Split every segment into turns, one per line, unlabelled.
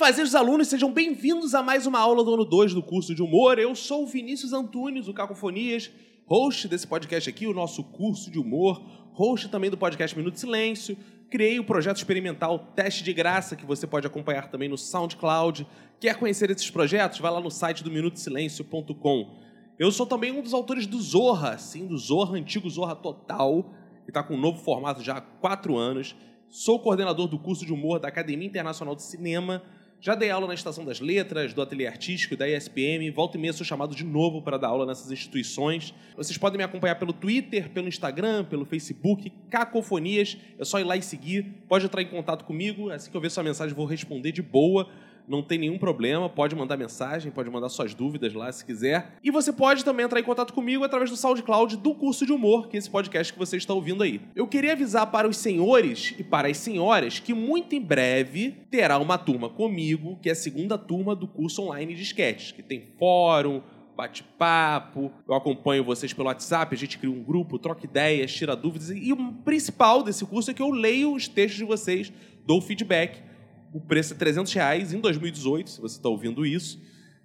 fazejos alunos, sejam bem-vindos a mais uma aula do ano 2 do curso de humor. Eu sou o Vinícius Antunes, o Cacofonias, host desse podcast aqui, o nosso curso de humor, host também do podcast Minuto Silêncio. Criei o projeto experimental Teste de Graça, que você pode acompanhar também no SoundCloud. Quer conhecer esses projetos? Vai lá no site do minutosilêncio.com. Eu sou também um dos autores do Zorra, sim, do Zorra, antigo Zorra Total, que está com um novo formato já há quatro anos. Sou coordenador do curso de humor da Academia Internacional de Cinema. Já dei aula na Estação das Letras, do Ateliê Artístico, da ESPM. Volta e meia sou chamado de novo para dar aula nessas instituições. Vocês podem me acompanhar pelo Twitter, pelo Instagram, pelo Facebook, Cacofonias. É só ir lá e seguir. Pode entrar em contato comigo. Assim que eu ver sua mensagem, vou responder de boa não tem nenhum problema, pode mandar mensagem, pode mandar suas dúvidas lá se quiser. E você pode também entrar em contato comigo através do SoundCloud do curso de humor, que é esse podcast que você está ouvindo aí. Eu queria avisar para os senhores e para as senhoras que muito em breve terá uma turma comigo, que é a segunda turma do curso online de sketches, que tem fórum, bate-papo, eu acompanho vocês pelo WhatsApp, a gente cria um grupo, troca ideias, tira dúvidas. E o principal desse curso é que eu leio os textos de vocês, dou feedback o preço é 300 reais em 2018, se você está ouvindo isso.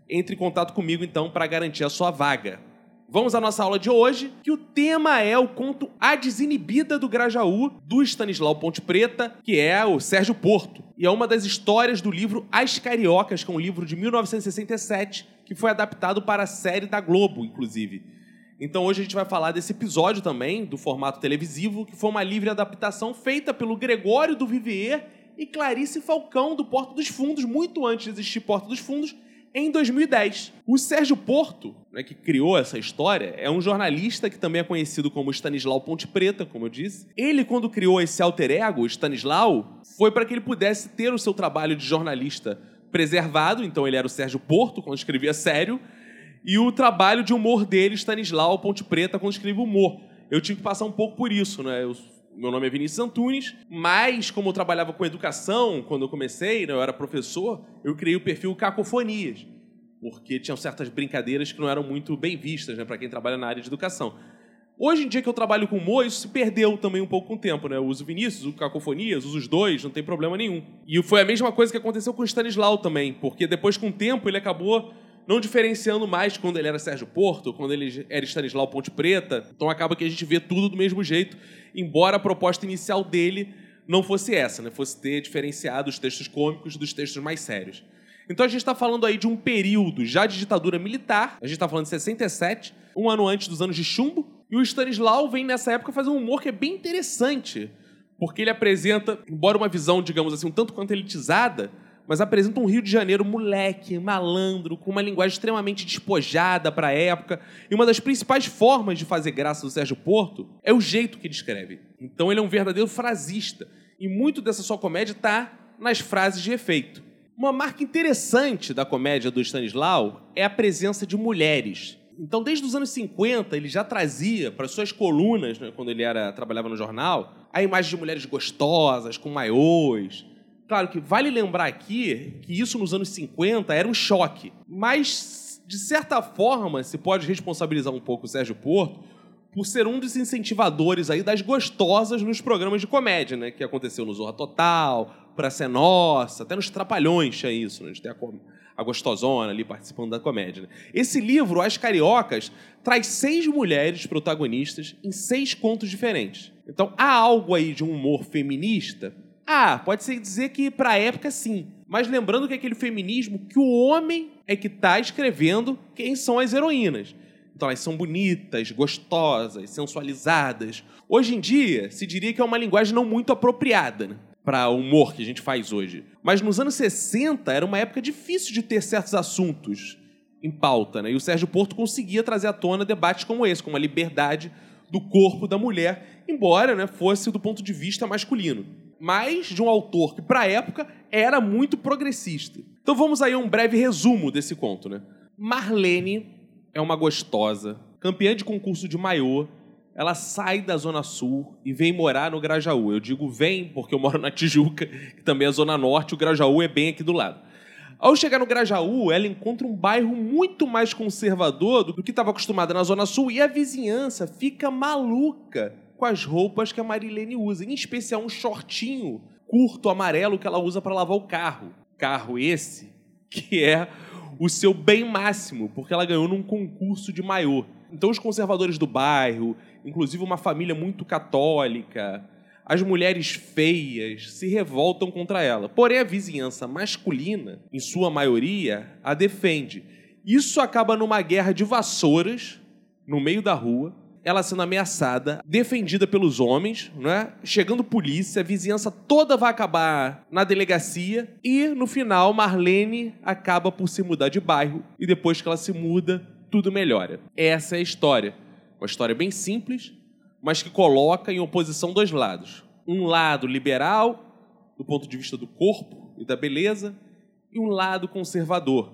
Entre em contato comigo, então, para garantir a sua vaga. Vamos à nossa aula de hoje, que o tema é o conto A Desinibida do Grajaú, do Stanislau Ponte Preta, que é o Sérgio Porto. E é uma das histórias do livro As Cariocas, que é um livro de 1967, que foi adaptado para a série da Globo, inclusive. Então hoje a gente vai falar desse episódio também, do formato televisivo, que foi uma livre adaptação feita pelo Gregório do Vivier e Clarice Falcão, do Porto dos Fundos, muito antes de existir Porto dos Fundos, em 2010. O Sérgio Porto, né, que criou essa história, é um jornalista que também é conhecido como Stanislau Ponte Preta, como eu disse. Ele, quando criou esse alter ego, Stanislau, foi para que ele pudesse ter o seu trabalho de jornalista preservado, então ele era o Sérgio Porto, quando escrevia sério, e o trabalho de humor dele, Stanislau Ponte Preta, quando escrevia humor. Eu tive que passar um pouco por isso, né? Eu meu nome é Vinícius Antunes, mas como eu trabalhava com educação quando eu comecei, né, eu era professor, eu criei o perfil Cacofonias, porque tinham certas brincadeiras que não eram muito bem vistas né, para quem trabalha na área de educação. Hoje em dia que eu trabalho com humor, isso se perdeu também um pouco com o tempo, né? Eu uso Vinícius, uso Cacofonias, uso os dois, não tem problema nenhum. E foi a mesma coisa que aconteceu com o Stanislau também, porque depois com o tempo ele acabou não diferenciando mais quando ele era Sérgio Porto, quando ele era Stanislau Ponte Preta. Então acaba que a gente vê tudo do mesmo jeito, embora a proposta inicial dele não fosse essa, né? fosse ter diferenciado os textos cômicos dos textos mais sérios. Então a gente está falando aí de um período já de ditadura militar, a gente está falando de 67, um ano antes dos anos de chumbo, e o Stanislau vem nessa época fazer um humor que é bem interessante, porque ele apresenta, embora uma visão, digamos assim, um tanto quanto elitizada, mas apresenta um Rio de Janeiro moleque, malandro, com uma linguagem extremamente despojada para a época. E uma das principais formas de fazer graça do Sérgio Porto é o jeito que ele escreve. Então ele é um verdadeiro frasista. E muito dessa sua comédia está nas frases de efeito. Uma marca interessante da comédia do Stanislau é a presença de mulheres. Então, desde os anos 50, ele já trazia para suas colunas, né, quando ele era trabalhava no jornal, a imagem de mulheres gostosas, com maiôs, Claro que vale lembrar aqui que isso nos anos 50 era um choque, mas de certa forma se pode responsabilizar um pouco o Sérgio Porto por ser um dos incentivadores aí das gostosas nos programas de comédia, né? Que aconteceu no Zorra Total, Pra Ser Nossa, até nos Trapalhões tinha isso, né? A gente tem a, a gostosona ali participando da comédia. Né? Esse livro, As Cariocas, traz seis mulheres protagonistas em seis contos diferentes. Então há algo aí de um humor feminista ah, pode ser dizer que para a época sim. Mas lembrando que é aquele feminismo que o homem é que está escrevendo quem são as heroínas. Então elas são bonitas, gostosas, sensualizadas. Hoje em dia, se diria que é uma linguagem não muito apropriada né, para o humor que a gente faz hoje. Mas nos anos 60 era uma época difícil de ter certos assuntos em pauta. Né? E o Sérgio Porto conseguia trazer à tona debates como esse, como a liberdade do corpo da mulher, embora né, fosse do ponto de vista masculino mas de um autor que, para a época, era muito progressista. Então vamos aí a um breve resumo desse conto. Né? Marlene é uma gostosa, campeã de concurso de maiô. Ela sai da Zona Sul e vem morar no Grajaú. Eu digo vem porque eu moro na Tijuca, que também é Zona Norte, o Grajaú é bem aqui do lado. Ao chegar no Grajaú, ela encontra um bairro muito mais conservador do que estava acostumada na Zona Sul e a vizinhança fica maluca com as roupas que a Marilene usa, em especial um shortinho curto amarelo que ela usa para lavar o carro. Carro esse que é o seu bem máximo, porque ela ganhou num concurso de maiô. Então os conservadores do bairro, inclusive uma família muito católica, as mulheres feias se revoltam contra ela. Porém, a vizinhança masculina, em sua maioria, a defende. Isso acaba numa guerra de vassouras no meio da rua, ela sendo ameaçada, defendida pelos homens, né? chegando polícia, a vizinhança toda vai acabar na delegacia e no final Marlene acaba por se mudar de bairro e depois que ela se muda, tudo melhora. Essa é a história. Uma história bem simples, mas que coloca em oposição dois lados. Um lado liberal, do ponto de vista do corpo e da beleza, e um lado conservador,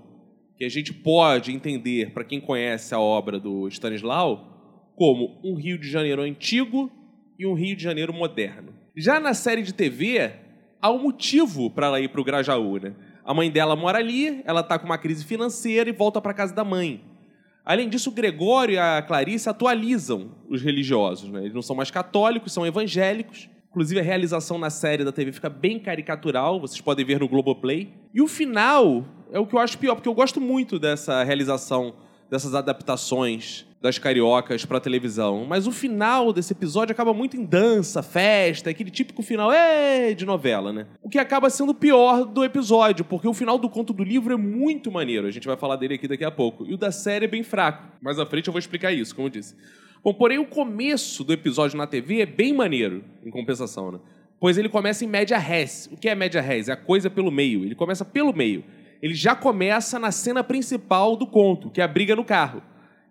que a gente pode entender, para quem conhece a obra do Stanislau, como um Rio de Janeiro antigo e um Rio de Janeiro moderno. Já na série de TV, há um motivo para ela ir para o Grajaú. Né? A mãe dela mora ali, ela está com uma crise financeira e volta para casa da mãe. Além disso, o Gregório e a Clarice atualizam os religiosos. Né? Eles não são mais católicos, são evangélicos. Inclusive, a realização na série da TV fica bem caricatural, vocês podem ver no Globoplay. E o final é o que eu acho pior, porque eu gosto muito dessa realização, dessas adaptações das cariocas para televisão. Mas o final desse episódio acaba muito em dança, festa, aquele típico final é de novela, né? O que acaba sendo pior do episódio, porque o final do conto do livro é muito maneiro. A gente vai falar dele aqui daqui a pouco. E o da série é bem fraco. Mais à frente eu vou explicar isso, como eu disse. Bom, porém o começo do episódio na TV é bem maneiro, em compensação, né? Pois ele começa em média res. O que é média res? É a coisa pelo meio. Ele começa pelo meio. Ele já começa na cena principal do conto, que é a briga no carro.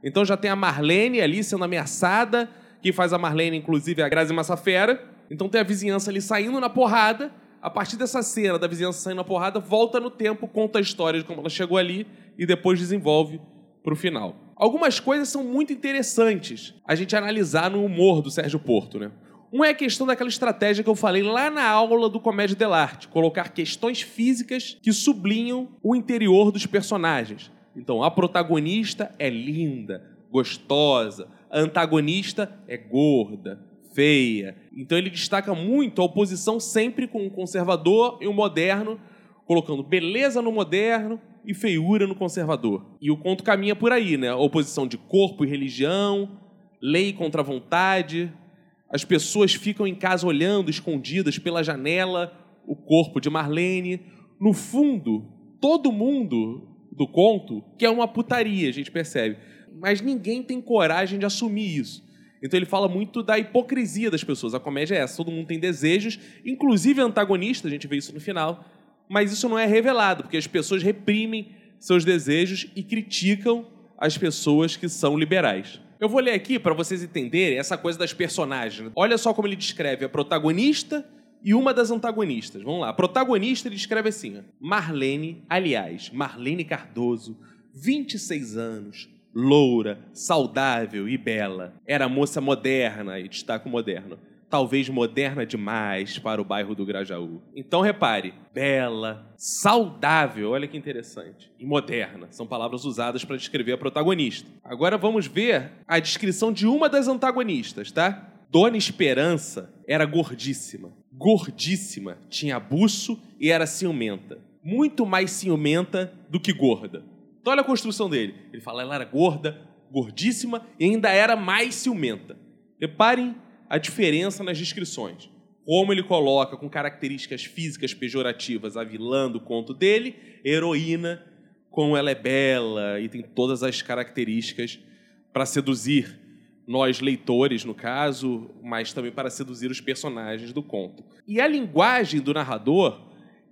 Então já tem a Marlene ali sendo ameaçada, que faz a Marlene, inclusive, a Grazi Massafera. Então tem a vizinhança ali saindo na porrada. A partir dessa cena da vizinhança saindo na porrada, volta no tempo, conta a história de como ela chegou ali e depois desenvolve para o final. Algumas coisas são muito interessantes a gente analisar no humor do Sérgio Porto, né? Um é a questão daquela estratégia que eu falei lá na aula do Comédia dell'arte, colocar questões físicas que sublinham o interior dos personagens. Então, a protagonista é linda, gostosa, a antagonista é gorda, feia. Então, ele destaca muito a oposição sempre com o conservador e o moderno, colocando beleza no moderno e feiura no conservador. E o conto caminha por aí, né? A oposição de corpo e religião, lei contra vontade. As pessoas ficam em casa olhando, escondidas pela janela, o corpo de Marlene. No fundo, todo mundo do conto, que é uma putaria, a gente percebe. Mas ninguém tem coragem de assumir isso. Então ele fala muito da hipocrisia das pessoas. A comédia é essa, todo mundo tem desejos, inclusive antagonista, a gente vê isso no final, mas isso não é revelado, porque as pessoas reprimem seus desejos e criticam as pessoas que são liberais. Eu vou ler aqui para vocês entenderem essa coisa das personagens. Olha só como ele descreve a protagonista e uma das antagonistas. Vamos lá. A protagonista ele escreve assim: Marlene, aliás, Marlene Cardoso, 26 anos, loura, saudável e bela. Era moça moderna, e destaco moderno. Talvez moderna demais para o bairro do Grajaú. Então repare, bela, saudável, olha que interessante, e moderna. São palavras usadas para descrever a protagonista. Agora vamos ver a descrição de uma das antagonistas, tá? Dona Esperança era gordíssima. Gordíssima, tinha buço e era ciumenta. Muito mais ciumenta do que gorda. Então olha a construção dele. Ele fala, ela era gorda, gordíssima e ainda era mais ciumenta. Reparem a diferença nas descrições. Como ele coloca com características físicas pejorativas a vilã do conto dele, heroína, como ela é bela e tem todas as características para seduzir nós leitores, no caso, mas também para seduzir os personagens do conto. E a linguagem do narrador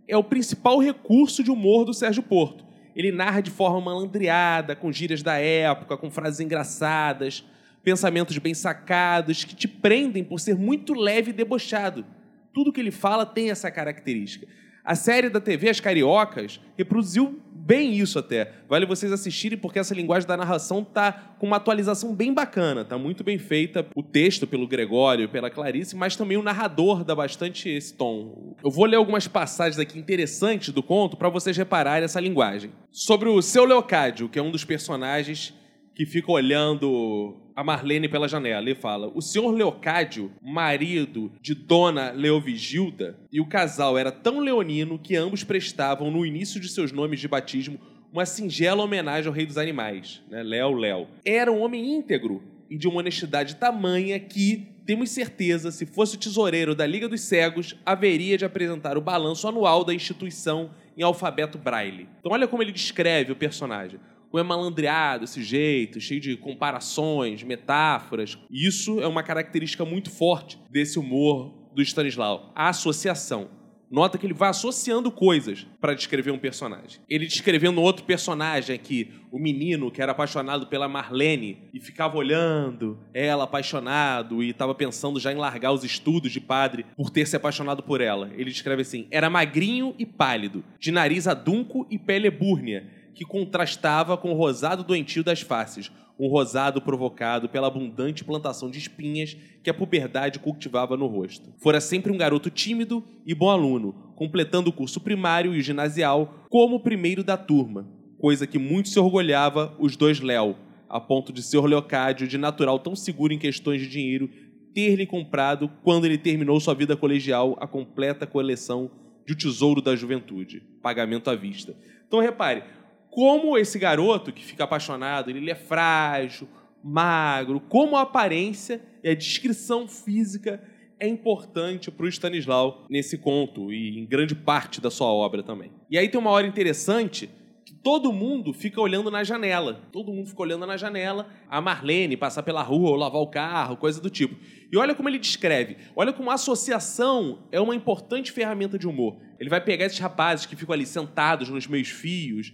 é o principal recurso de humor do Sérgio Porto. Ele narra de forma malandreada, com gírias da época, com frases engraçadas, pensamentos bem sacados, que te prendem por ser muito leve e debochado. Tudo que ele fala tem essa característica. A série da TV As Cariocas reproduziu bem isso até. Vale vocês assistirem porque essa linguagem da narração tá com uma atualização bem bacana, tá muito bem feita. O texto pelo Gregório, pela Clarice, mas também o narrador dá bastante esse tom. Eu vou ler algumas passagens aqui interessantes do conto para vocês repararem essa linguagem. Sobre o seu Leocádio, que é um dos personagens que fica olhando a Marlene pela janela e fala: O senhor Leocádio, marido de Dona Leovigilda, e o casal era tão leonino que ambos prestavam, no início de seus nomes de batismo, uma singela homenagem ao rei dos animais, né? Léo Léo. Era um homem íntegro e de uma honestidade tamanha que, temos certeza, se fosse o tesoureiro da Liga dos Cegos, haveria de apresentar o balanço anual da instituição em alfabeto braille. Então olha como ele descreve o personagem. Como é malandreado esse jeito, cheio de comparações, metáforas. Isso é uma característica muito forte desse humor do Stanislau. A associação. Nota que ele vai associando coisas para descrever um personagem. Ele descrevendo outro personagem aqui, o menino que era apaixonado pela Marlene e ficava olhando ela apaixonado e estava pensando já em largar os estudos de padre por ter se apaixonado por ela. Ele descreve assim: era magrinho e pálido, de nariz adunco e pele búrnia, que contrastava com o rosado doentio das faces, um rosado provocado pela abundante plantação de espinhas que a puberdade cultivava no rosto. Fora sempre um garoto tímido e bom aluno, completando o curso primário e o ginasial como o primeiro da turma, coisa que muito se orgulhava os dois Léo, a ponto de Sr. Leocádio, de natural tão seguro em questões de dinheiro, ter-lhe comprado, quando ele terminou sua vida colegial, a completa coleção de O Tesouro da Juventude, pagamento à vista. Então repare, como esse garoto que fica apaixonado, ele é frágil, magro, como a aparência e a descrição física é importante para o Stanislau nesse conto e em grande parte da sua obra também. E aí tem uma hora interessante que todo mundo fica olhando na janela. Todo mundo fica olhando na janela a Marlene passar pela rua ou lavar o carro, coisa do tipo. E olha como ele descreve. Olha como a associação é uma importante ferramenta de humor. Ele vai pegar esses rapazes que ficam ali sentados nos meios fios,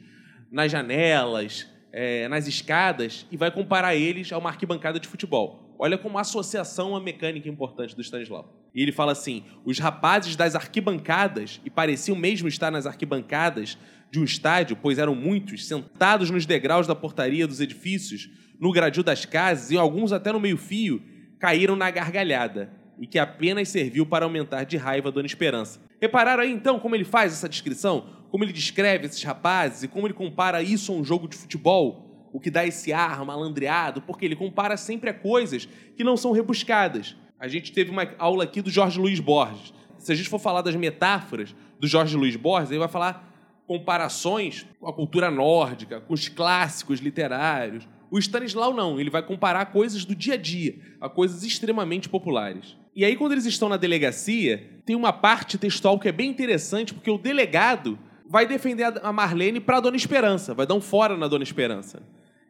nas janelas, é, nas escadas e vai comparar eles a uma arquibancada de futebol. Olha como a associação é uma mecânica importante do Stanislau. E ele fala assim: os rapazes das arquibancadas, e pareciam mesmo estar nas arquibancadas de um estádio, pois eram muitos, sentados nos degraus da portaria dos edifícios, no gradil das casas e alguns até no meio-fio, caíram na gargalhada, e que apenas serviu para aumentar de raiva Dona Esperança. Repararam aí então como ele faz essa descrição? Como ele descreve esses rapazes e como ele compara isso a um jogo de futebol, o que dá esse ar malandreado, porque ele compara sempre a coisas que não são rebuscadas. A gente teve uma aula aqui do Jorge Luiz Borges. Se a gente for falar das metáforas do Jorge Luiz Borges, ele vai falar comparações com a cultura nórdica, com os clássicos literários. O Stanislau não, ele vai comparar coisas do dia a dia, a coisas extremamente populares. E aí, quando eles estão na delegacia, tem uma parte textual que é bem interessante, porque o delegado vai defender a Marlene para a Dona Esperança, vai dar um fora na Dona Esperança.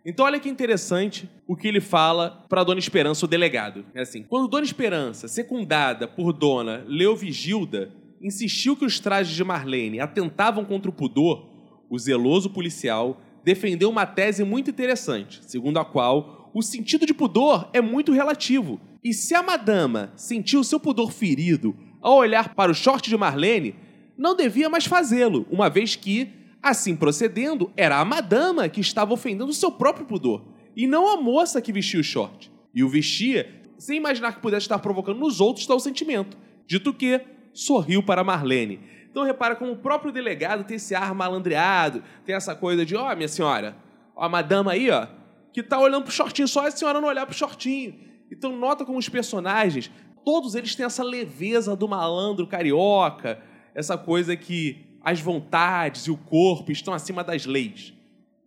Então olha que interessante o que ele fala para Dona Esperança, o delegado. É assim, quando Dona Esperança, secundada por Dona Leovigilda, insistiu que os trajes de Marlene atentavam contra o pudor, o zeloso policial defendeu uma tese muito interessante, segundo a qual o sentido de pudor é muito relativo. E se a madama sentiu seu pudor ferido ao olhar para o short de Marlene, não devia mais fazê-lo, uma vez que, assim procedendo, era a madama que estava ofendendo o seu próprio pudor, e não a moça que vestia o short. E o vestia sem imaginar que pudesse estar provocando nos outros tal sentimento. Dito que, sorriu para Marlene. Então repara como o próprio delegado tem esse ar malandreado, tem essa coisa de, ó, oh, minha senhora, ó, a madama aí, ó, que tá olhando pro shortinho, só a senhora não olhar pro shortinho. Então nota como os personagens, todos eles têm essa leveza do malandro carioca, essa coisa que as vontades e o corpo estão acima das leis.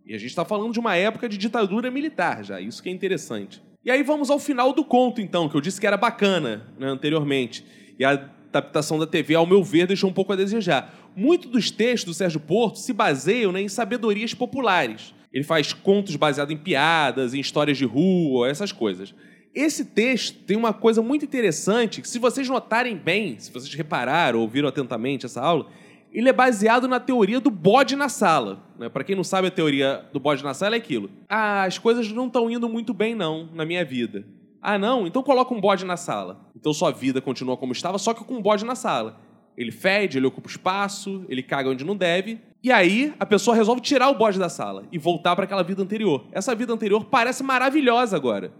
E a gente está falando de uma época de ditadura militar já, isso que é interessante. E aí vamos ao final do conto, então, que eu disse que era bacana né, anteriormente. E a adaptação da TV, ao meu ver, deixou um pouco a desejar. Muito dos textos do Sérgio Porto se baseiam né, em sabedorias populares. Ele faz contos baseados em piadas, em histórias de rua, essas coisas. Esse texto tem uma coisa muito interessante, que se vocês notarem bem, se vocês repararam, ouviram atentamente essa aula, ele é baseado na teoria do bode na sala. Né? Para quem não sabe, a teoria do bode na sala é aquilo. Ah, as coisas não estão indo muito bem, não, na minha vida. Ah, não? Então coloca um bode na sala. Então sua vida continua como estava, só que com um bode na sala. Ele fede, ele ocupa espaço, ele caga onde não deve. E aí a pessoa resolve tirar o bode da sala e voltar para aquela vida anterior. Essa vida anterior parece maravilhosa agora.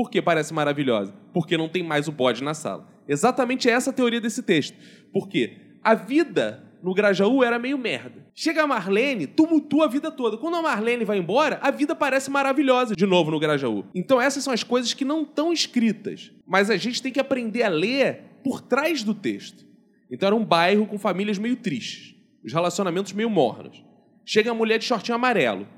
Por que parece maravilhosa? Porque não tem mais o bode na sala. Exatamente essa a teoria desse texto. Porque a vida no Grajaú era meio merda. Chega a Marlene, tumultua a vida toda. Quando a Marlene vai embora, a vida parece maravilhosa de novo no Grajaú. Então essas são as coisas que não estão escritas, mas a gente tem que aprender a ler por trás do texto. Então era um bairro com famílias meio tristes, os relacionamentos meio mornos. Chega a mulher de shortinho amarelo,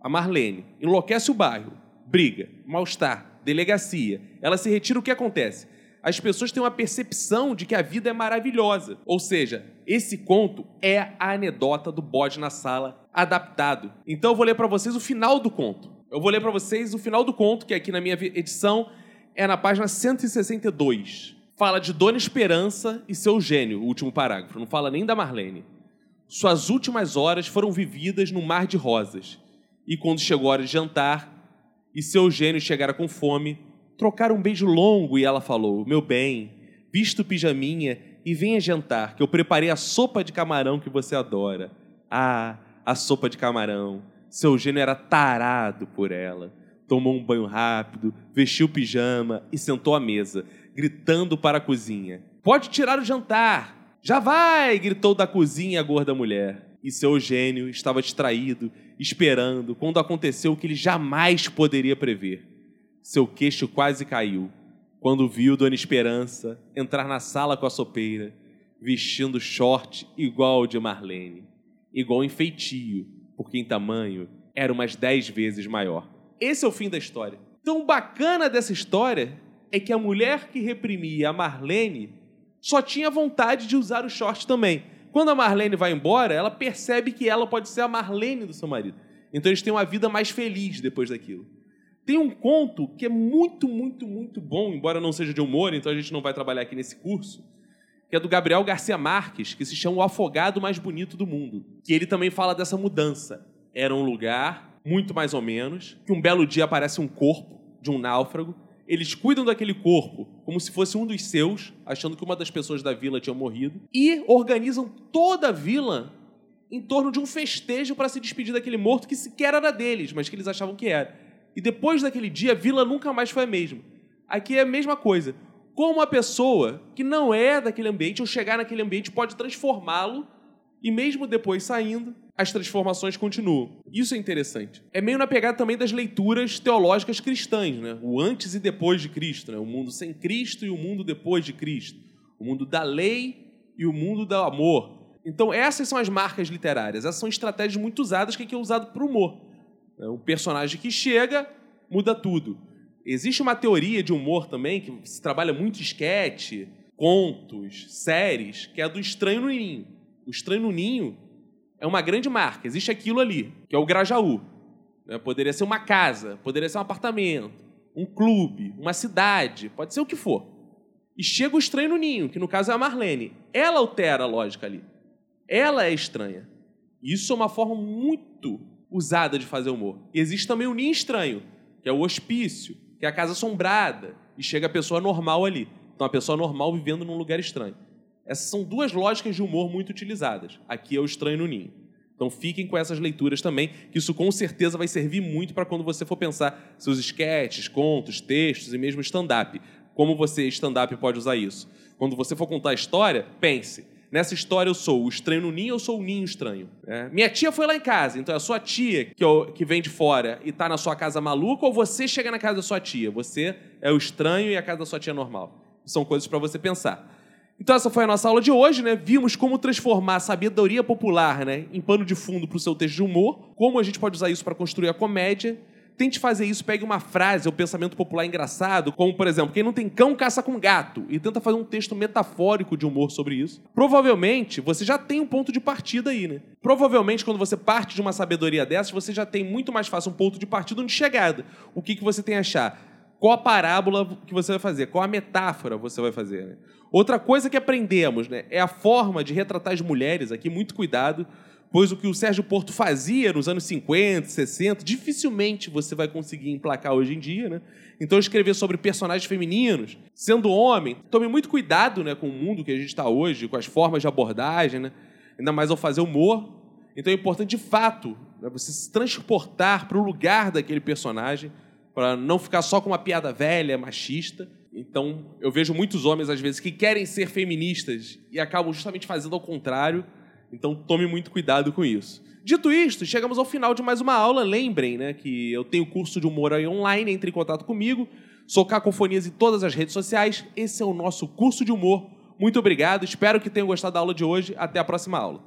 a Marlene, enlouquece o bairro, briga, mal-estar, delegacia. Ela se retira, o que acontece? As pessoas têm uma percepção de que a vida é maravilhosa. Ou seja, esse conto é a anedota do bode na sala adaptado. Então eu vou ler para vocês o final do conto. Eu vou ler para vocês o final do conto, que aqui na minha edição é na página 162. Fala de Dona Esperança e seu gênio, o último parágrafo. Não fala nem da Marlene. Suas últimas horas foram vividas no mar de rosas. E quando chegou a hora de jantar e seu gênio chegara com fome, trocaram um beijo longo e ela falou: Meu bem, vista o pijaminha e venha jantar, que eu preparei a sopa de camarão que você adora. Ah, a sopa de camarão. Seu gênio era tarado por ela. Tomou um banho rápido, vestiu o pijama e sentou à mesa, gritando para a cozinha: Pode tirar o jantar! Já vai! gritou da cozinha a gorda mulher. E seu gênio estava distraído, esperando, quando aconteceu o que ele jamais poderia prever. Seu queixo quase caiu quando viu Dona Esperança entrar na sala com a sopeira, vestindo short igual ao de Marlene, igual em feitio, porque em tamanho era umas dez vezes maior. Esse é o fim da história. Então, bacana dessa história é que a mulher que reprimia a Marlene só tinha vontade de usar o short também. Quando a Marlene vai embora, ela percebe que ela pode ser a Marlene do seu marido. Então eles têm uma vida mais feliz depois daquilo. Tem um conto que é muito, muito, muito bom, embora não seja de humor, então a gente não vai trabalhar aqui nesse curso, que é do Gabriel Garcia Marques, que se chama O Afogado Mais Bonito do Mundo. Que ele também fala dessa mudança. Era um lugar, muito mais ou menos, que um belo dia aparece um corpo de um náufrago, eles cuidam daquele corpo como se fosse um dos seus, achando que uma das pessoas da vila tinha morrido, e organizam toda a vila em torno de um festejo para se despedir daquele morto que sequer era deles, mas que eles achavam que era. E depois daquele dia, a vila nunca mais foi a mesma. Aqui é a mesma coisa. Como uma pessoa que não é daquele ambiente, ou chegar naquele ambiente, pode transformá-lo, e mesmo depois saindo, as transformações continuam. Isso é interessante. É meio na pegada também das leituras teológicas cristãs, né? O antes e depois de Cristo, né? O mundo sem Cristo e o mundo depois de Cristo. O mundo da lei e o mundo do amor. Então, essas são as marcas literárias. Essas são estratégias muito usadas que é usado para o humor. É um personagem que chega, muda tudo. Existe uma teoria de humor também, que se trabalha muito esquete, contos, séries, que é a do estranho no ninho. O estranho no ninho é uma grande marca. Existe aquilo ali, que é o Grajaú. Né? Poderia ser uma casa, poderia ser um apartamento, um clube, uma cidade, pode ser o que for. E chega o estranho no ninho, que no caso é a Marlene. Ela altera a lógica ali. Ela é estranha. Isso é uma forma muito usada de fazer humor. E existe também o ninho estranho, que é o hospício, que é a casa assombrada, e chega a pessoa normal ali. Então, a pessoa normal vivendo num lugar estranho. Essas são duas lógicas de humor muito utilizadas. Aqui é o estranho no ninho. Então fiquem com essas leituras também, que isso com certeza vai servir muito para quando você for pensar seus sketches, contos, textos e mesmo stand-up. Como você, stand-up, pode usar isso? Quando você for contar a história, pense Nessa história eu sou o estranho no ninho ou sou o ninho estranho? É. Minha tia foi lá em casa, então é a sua tia que, que vem de fora e tá na sua casa maluca ou você chega na casa da sua tia? Você é o estranho e a casa da sua tia é normal. São coisas para você pensar. Então essa foi a nossa aula de hoje, né? Vimos como transformar a sabedoria popular, né, em pano de fundo para o seu texto de humor, como a gente pode usar isso para construir a comédia Tente fazer isso, pegue uma frase ou pensamento popular engraçado, como, por exemplo, quem não tem cão caça com gato, e tenta fazer um texto metafórico de humor sobre isso. Provavelmente você já tem um ponto de partida aí, né? Provavelmente, quando você parte de uma sabedoria dessas, você já tem muito mais fácil um ponto de partida onde chegada. O que, que você tem a achar? Qual a parábola que você vai fazer? Qual a metáfora você vai fazer? Né? Outra coisa que aprendemos né, é a forma de retratar as mulheres, aqui, muito cuidado pois o que o Sérgio Porto fazia nos anos 50, 60, dificilmente você vai conseguir emplacar hoje em dia, né? Então, escrever sobre personagens femininos, sendo homem, tome muito cuidado né, com o mundo que a gente está hoje, com as formas de abordagem, né? ainda mais ao fazer humor. Então, é importante, de fato, né, você se transportar para o lugar daquele personagem, para não ficar só com uma piada velha, machista. Então, eu vejo muitos homens, às vezes, que querem ser feministas e acabam justamente fazendo ao contrário Então tome muito cuidado com isso. Dito isto, chegamos ao final de mais uma aula. Lembrem né, que eu tenho curso de humor aí online, entre em contato comigo. Sou Cacofonias em todas as redes sociais. Esse é o nosso curso de humor. Muito obrigado, espero que tenham gostado da aula de hoje. Até a próxima aula.